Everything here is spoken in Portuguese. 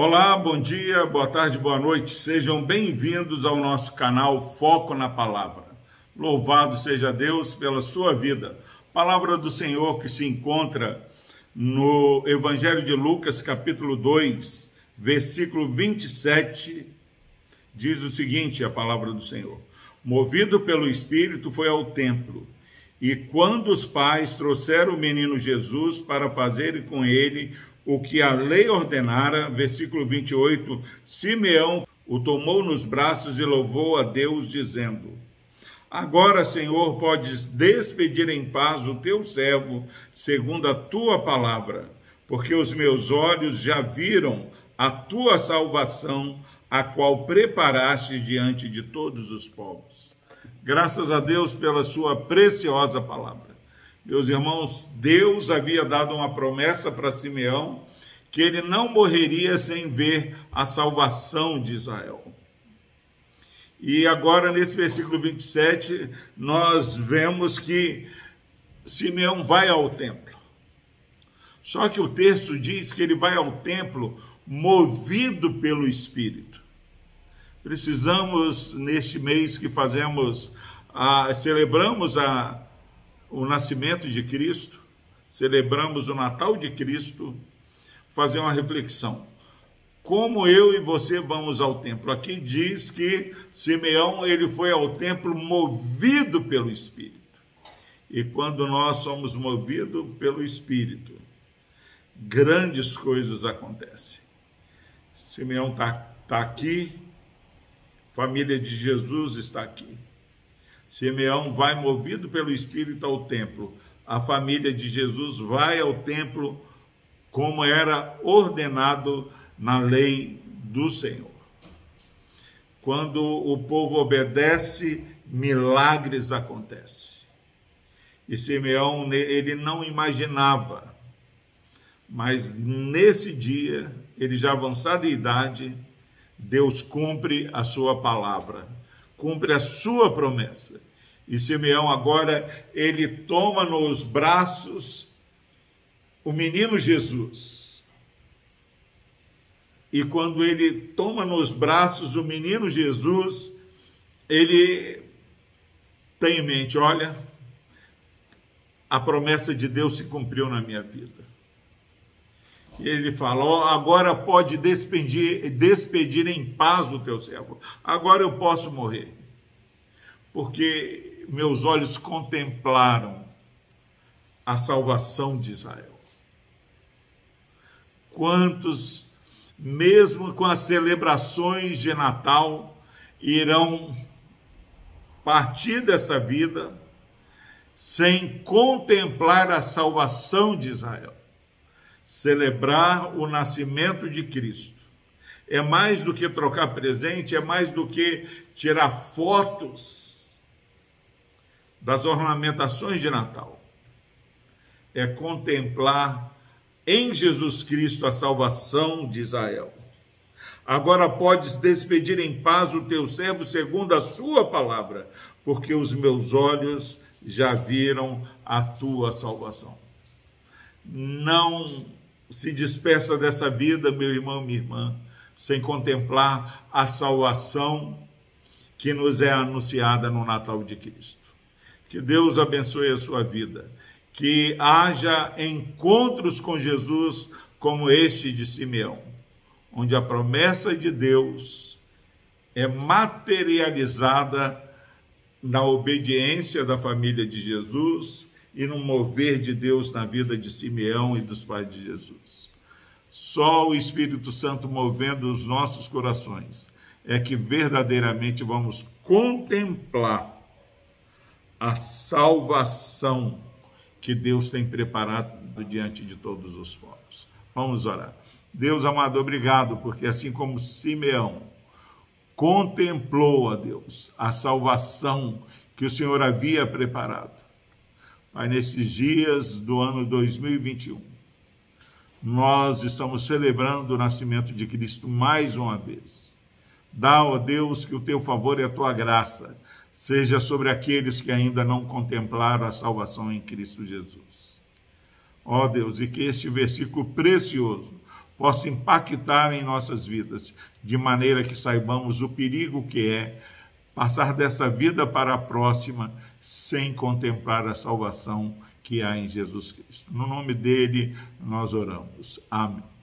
Olá, bom dia, boa tarde, boa noite. Sejam bem-vindos ao nosso canal Foco na Palavra. Louvado seja Deus pela sua vida. Palavra do Senhor que se encontra no Evangelho de Lucas, capítulo 2, versículo 27, diz o seguinte: a palavra do Senhor. Movido pelo Espírito, foi ao templo. E quando os pais trouxeram o menino Jesus para fazerem com ele o que a lei ordenara, versículo 28, Simeão o tomou nos braços e louvou a Deus, dizendo: Agora, Senhor, podes despedir em paz o teu servo, segundo a tua palavra, porque os meus olhos já viram a tua salvação, a qual preparaste diante de todos os povos. Graças a Deus pela sua preciosa palavra. Meus irmãos, Deus havia dado uma promessa para Simeão que ele não morreria sem ver a salvação de Israel. E agora, nesse versículo 27, nós vemos que Simeão vai ao templo. Só que o texto diz que ele vai ao templo movido pelo Espírito. Precisamos, neste mês que fazemos, a, celebramos a o nascimento de Cristo, celebramos o Natal de Cristo, fazer uma reflexão. Como eu e você vamos ao templo? Aqui diz que Simeão ele foi ao templo movido pelo Espírito. E quando nós somos movidos pelo Espírito, grandes coisas acontecem. Simeão está tá aqui, família de Jesus está aqui. Simeão vai movido pelo Espírito ao templo. A família de Jesus vai ao templo como era ordenado na lei do Senhor. Quando o povo obedece, milagres acontecem. E Simeão, ele não imaginava, mas nesse dia, ele já avançado em idade, Deus cumpre a sua palavra cumpre a sua promessa. E Simeão agora ele toma nos braços o menino Jesus. E quando ele toma nos braços o menino Jesus, ele tem em mente, olha, a promessa de Deus se cumpriu na minha vida. Ele fala: oh, agora pode despedir, despedir em paz o teu servo. Agora eu posso morrer. Porque meus olhos contemplaram a salvação de Israel. Quantos, mesmo com as celebrações de Natal, irão partir dessa vida sem contemplar a salvação de Israel? Celebrar o nascimento de Cristo. É mais do que trocar presente, é mais do que tirar fotos das ornamentações de Natal. É contemplar em Jesus Cristo a salvação de Israel. Agora podes despedir em paz o teu servo segundo a sua palavra, porque os meus olhos já viram a tua salvação. Não se despeça dessa vida, meu irmão, minha irmã, sem contemplar a salvação que nos é anunciada no Natal de Cristo. Que Deus abençoe a sua vida, que haja encontros com Jesus como este de Simeão, onde a promessa de Deus é materializada na obediência da família de Jesus e no mover de Deus na vida de Simeão e dos pais de Jesus. Só o Espírito Santo movendo os nossos corações é que verdadeiramente vamos contemplar a salvação que Deus tem preparado diante de todos os povos. Vamos orar. Deus amado, obrigado, porque assim como Simeão contemplou a Deus, a salvação que o Senhor havia preparado, Pai, nesses dias do ano 2021, nós estamos celebrando o nascimento de Cristo mais uma vez. Dá, ó Deus, que o teu favor e a tua graça seja sobre aqueles que ainda não contemplaram a salvação em Cristo Jesus. Ó Deus, e que este versículo precioso possa impactar em nossas vidas, de maneira que saibamos o perigo que é passar dessa vida para a próxima sem contemplar a salvação que há em Jesus Cristo. No nome dele nós oramos. Amém.